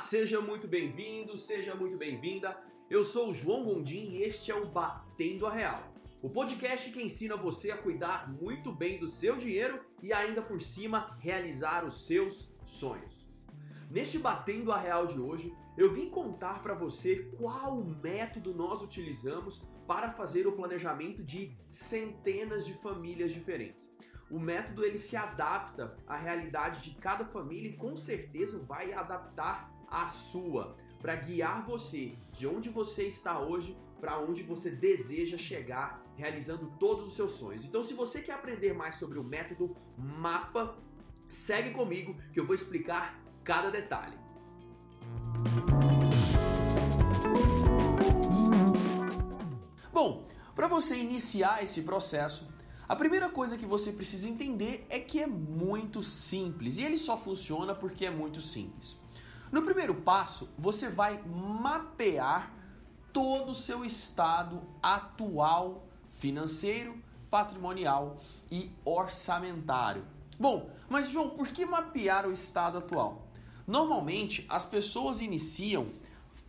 seja muito bem-vindo, seja muito bem-vinda. Eu sou o João Gondim e este é o Batendo a Real. O podcast que ensina você a cuidar muito bem do seu dinheiro e ainda por cima realizar os seus sonhos. Neste Batendo a Real de hoje, eu vim contar para você qual método nós utilizamos para fazer o planejamento de centenas de famílias diferentes. O método ele se adapta à realidade de cada família e com certeza vai adaptar a sua para guiar você de onde você está hoje para onde você deseja chegar, realizando todos os seus sonhos. Então, se você quer aprender mais sobre o método MAPA, segue comigo que eu vou explicar cada detalhe. Bom, para você iniciar esse processo, a primeira coisa que você precisa entender é que é muito simples e ele só funciona porque é muito simples. No primeiro passo, você vai mapear todo o seu estado atual financeiro, patrimonial e orçamentário. Bom, mas João, por que mapear o estado atual? Normalmente as pessoas iniciam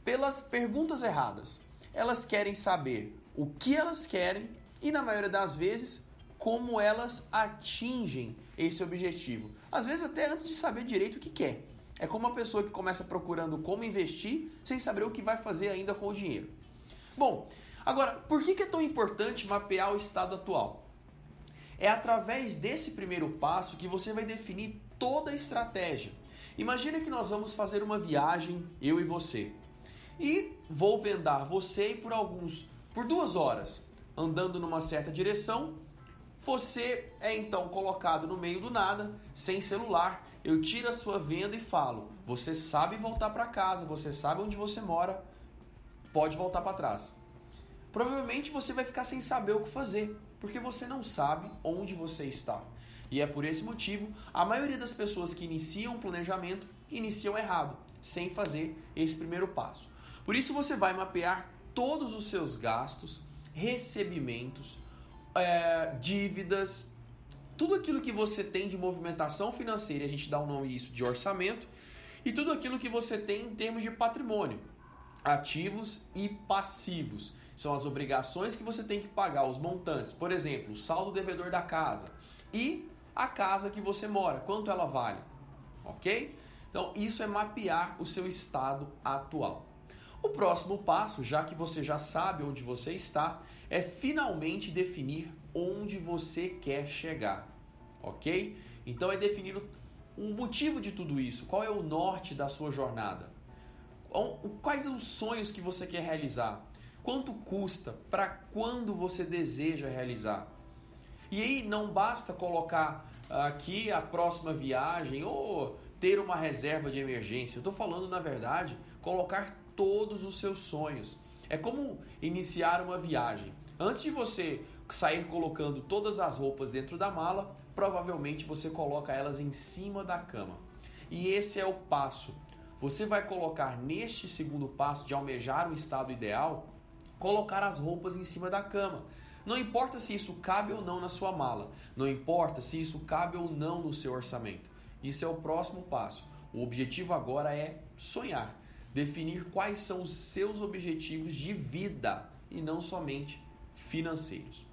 pelas perguntas erradas. Elas querem saber o que elas querem e, na maioria das vezes, como elas atingem esse objetivo. Às vezes, até antes de saber direito o que quer. É como uma pessoa que começa procurando como investir sem saber o que vai fazer ainda com o dinheiro. Bom, agora, por que é tão importante mapear o estado atual? É através desse primeiro passo que você vai definir toda a estratégia. Imagina que nós vamos fazer uma viagem, eu e você. E vou vendar você por alguns por duas horas, andando numa certa direção. Você é então colocado no meio do nada, sem celular, eu tiro a sua venda e falo: você sabe voltar para casa, você sabe onde você mora, pode voltar para trás. Provavelmente você vai ficar sem saber o que fazer, porque você não sabe onde você está. E é por esse motivo a maioria das pessoas que iniciam o planejamento iniciam errado, sem fazer esse primeiro passo. Por isso você vai mapear todos os seus gastos, recebimentos, é, dívidas, tudo aquilo que você tem de movimentação financeira, a gente dá o um nome isso de orçamento, e tudo aquilo que você tem em termos de patrimônio, ativos e passivos. São as obrigações que você tem que pagar, os montantes. Por exemplo, o saldo devedor da casa e a casa que você mora, quanto ela vale. Ok? Então, isso é mapear o seu estado atual. O próximo passo, já que você já sabe onde você está, é finalmente definir onde você quer chegar, ok? Então é definir o motivo de tudo isso, qual é o norte da sua jornada, quais são os sonhos que você quer realizar, quanto custa, para quando você deseja realizar. E aí não basta colocar aqui a próxima viagem ou ter uma reserva de emergência. Eu estou falando, na verdade, colocar todos os seus sonhos. É como iniciar uma viagem. Antes de você sair colocando todas as roupas dentro da mala, provavelmente você coloca elas em cima da cama. E esse é o passo. Você vai colocar neste segundo passo de almejar um estado ideal, colocar as roupas em cima da cama. Não importa se isso cabe ou não na sua mala, não importa se isso cabe ou não no seu orçamento. Isso é o próximo passo. O objetivo agora é sonhar definir quais são os seus objetivos de vida e não somente financeiros.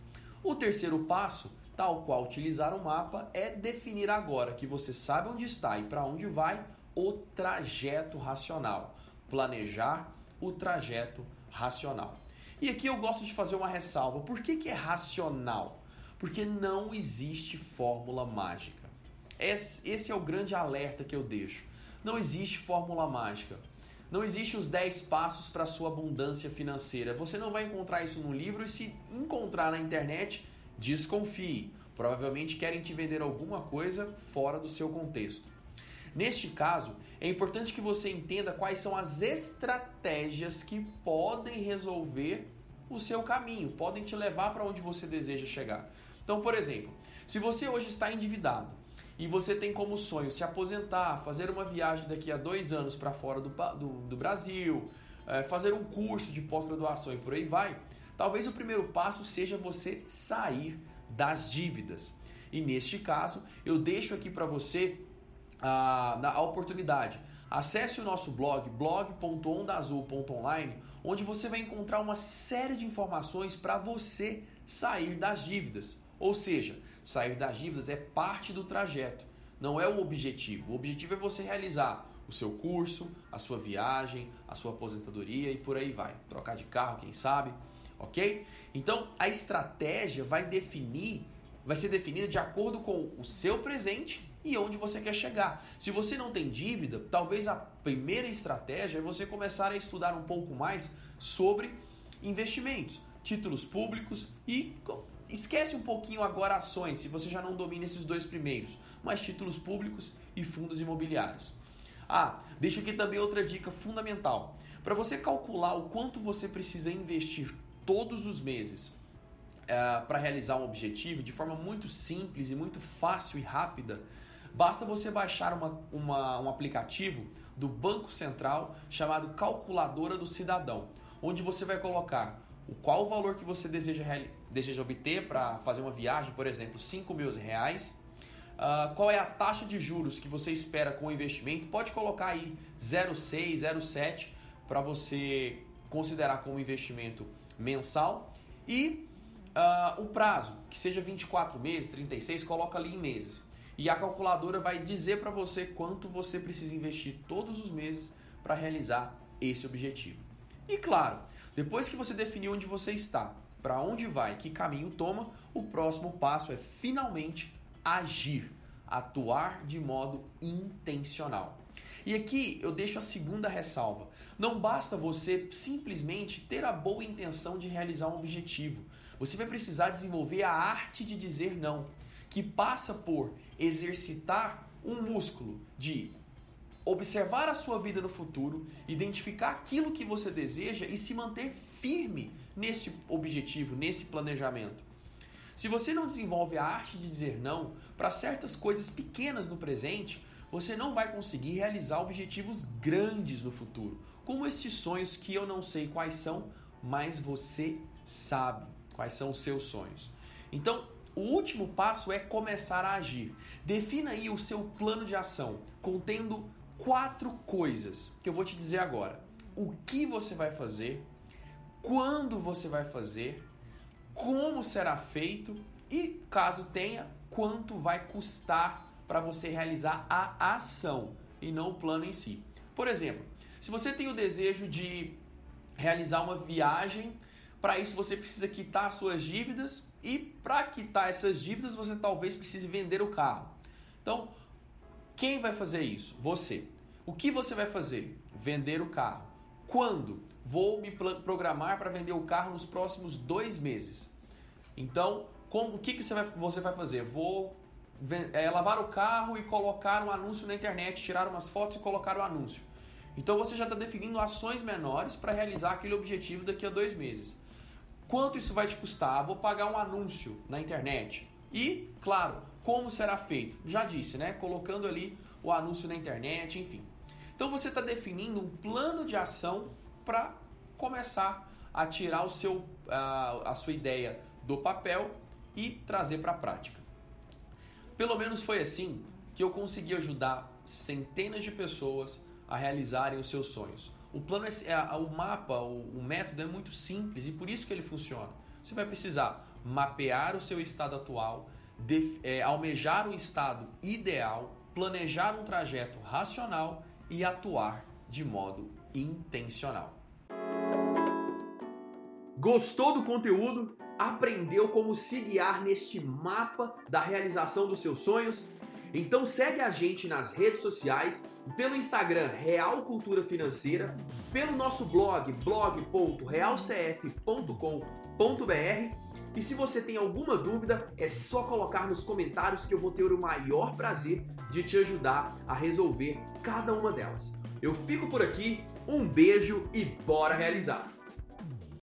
O terceiro passo, tal qual utilizar o mapa, é definir agora que você sabe onde está e para onde vai o trajeto racional. Planejar o trajeto racional. E aqui eu gosto de fazer uma ressalva. Por que, que é racional? Porque não existe fórmula mágica. Esse é o grande alerta que eu deixo. Não existe fórmula mágica. Não existe os 10 passos para sua abundância financeira. Você não vai encontrar isso no livro e se encontrar na internet, desconfie. Provavelmente querem te vender alguma coisa fora do seu contexto. Neste caso, é importante que você entenda quais são as estratégias que podem resolver o seu caminho, podem te levar para onde você deseja chegar. Então, por exemplo, se você hoje está endividado, e você tem como sonho se aposentar, fazer uma viagem daqui a dois anos para fora do, do, do Brasil, é, fazer um curso de pós-graduação e por aí vai, talvez o primeiro passo seja você sair das dívidas. E neste caso, eu deixo aqui para você a, a oportunidade. Acesse o nosso blog blog.ondazul.online, onde você vai encontrar uma série de informações para você sair das dívidas. Ou seja, sair das dívidas é parte do trajeto, não é o objetivo. O objetivo é você realizar o seu curso, a sua viagem, a sua aposentadoria e por aí vai. Trocar de carro, quem sabe, ok? Então a estratégia vai definir, vai ser definida de acordo com o seu presente e onde você quer chegar. Se você não tem dívida, talvez a primeira estratégia é você começar a estudar um pouco mais sobre investimentos, títulos públicos e esquece um pouquinho agora ações, se você já não domina esses dois primeiros, mas títulos públicos e fundos imobiliários. Ah, deixo aqui também outra dica fundamental. Para você calcular o quanto você precisa investir todos os meses uh, para realizar um objetivo de forma muito simples e muito fácil e rápida, Basta você baixar uma, uma, um aplicativo do Banco Central chamado Calculadora do Cidadão, onde você vai colocar o qual o valor que você deseja, deseja obter para fazer uma viagem, por exemplo, 5 mil reais, uh, qual é a taxa de juros que você espera com o investimento, pode colocar aí 0,6, 0,7 para você considerar como investimento mensal. E uh, o prazo, que seja 24 meses, 36, coloca ali em meses. E a calculadora vai dizer para você quanto você precisa investir todos os meses para realizar esse objetivo. E claro, depois que você definiu onde você está, para onde vai, que caminho toma, o próximo passo é finalmente agir, atuar de modo intencional. E aqui eu deixo a segunda ressalva. Não basta você simplesmente ter a boa intenção de realizar um objetivo. Você vai precisar desenvolver a arte de dizer não que passa por exercitar um músculo de observar a sua vida no futuro, identificar aquilo que você deseja e se manter firme nesse objetivo, nesse planejamento. Se você não desenvolve a arte de dizer não para certas coisas pequenas no presente, você não vai conseguir realizar objetivos grandes no futuro, como esses sonhos que eu não sei quais são, mas você sabe quais são os seus sonhos. Então, o último passo é começar a agir. Defina aí o seu plano de ação, contendo quatro coisas que eu vou te dizer agora. O que você vai fazer, quando você vai fazer, como será feito e, caso tenha, quanto vai custar para você realizar a ação e não o plano em si. Por exemplo, se você tem o desejo de realizar uma viagem para isso você precisa quitar suas dívidas e para quitar essas dívidas você talvez precise vender o carro. Então, quem vai fazer isso? Você. O que você vai fazer? Vender o carro. Quando? Vou me programar para vender o carro nos próximos dois meses. Então, como, o que, que você, vai, você vai fazer? Vou é, lavar o carro e colocar um anúncio na internet, tirar umas fotos e colocar o anúncio. Então você já está definindo ações menores para realizar aquele objetivo daqui a dois meses. Quanto isso vai te custar? Vou pagar um anúncio na internet. E, claro, como será feito? Já disse, né? Colocando ali o anúncio na internet, enfim. Então você está definindo um plano de ação para começar a tirar o seu, a, a sua ideia do papel e trazer para a prática. Pelo menos foi assim que eu consegui ajudar centenas de pessoas a realizarem os seus sonhos. O plano é, é o mapa, o, o método é muito simples e por isso que ele funciona. Você vai precisar mapear o seu estado atual, de, é, almejar um estado ideal, planejar um trajeto racional e atuar de modo intencional. Gostou do conteúdo? Aprendeu como se guiar neste mapa da realização dos seus sonhos? Então segue a gente nas redes sociais, pelo Instagram Real Cultura Financeira, pelo nosso blog blog.realcf.com.br e se você tem alguma dúvida, é só colocar nos comentários que eu vou ter o maior prazer de te ajudar a resolver cada uma delas. Eu fico por aqui, um beijo e bora realizar!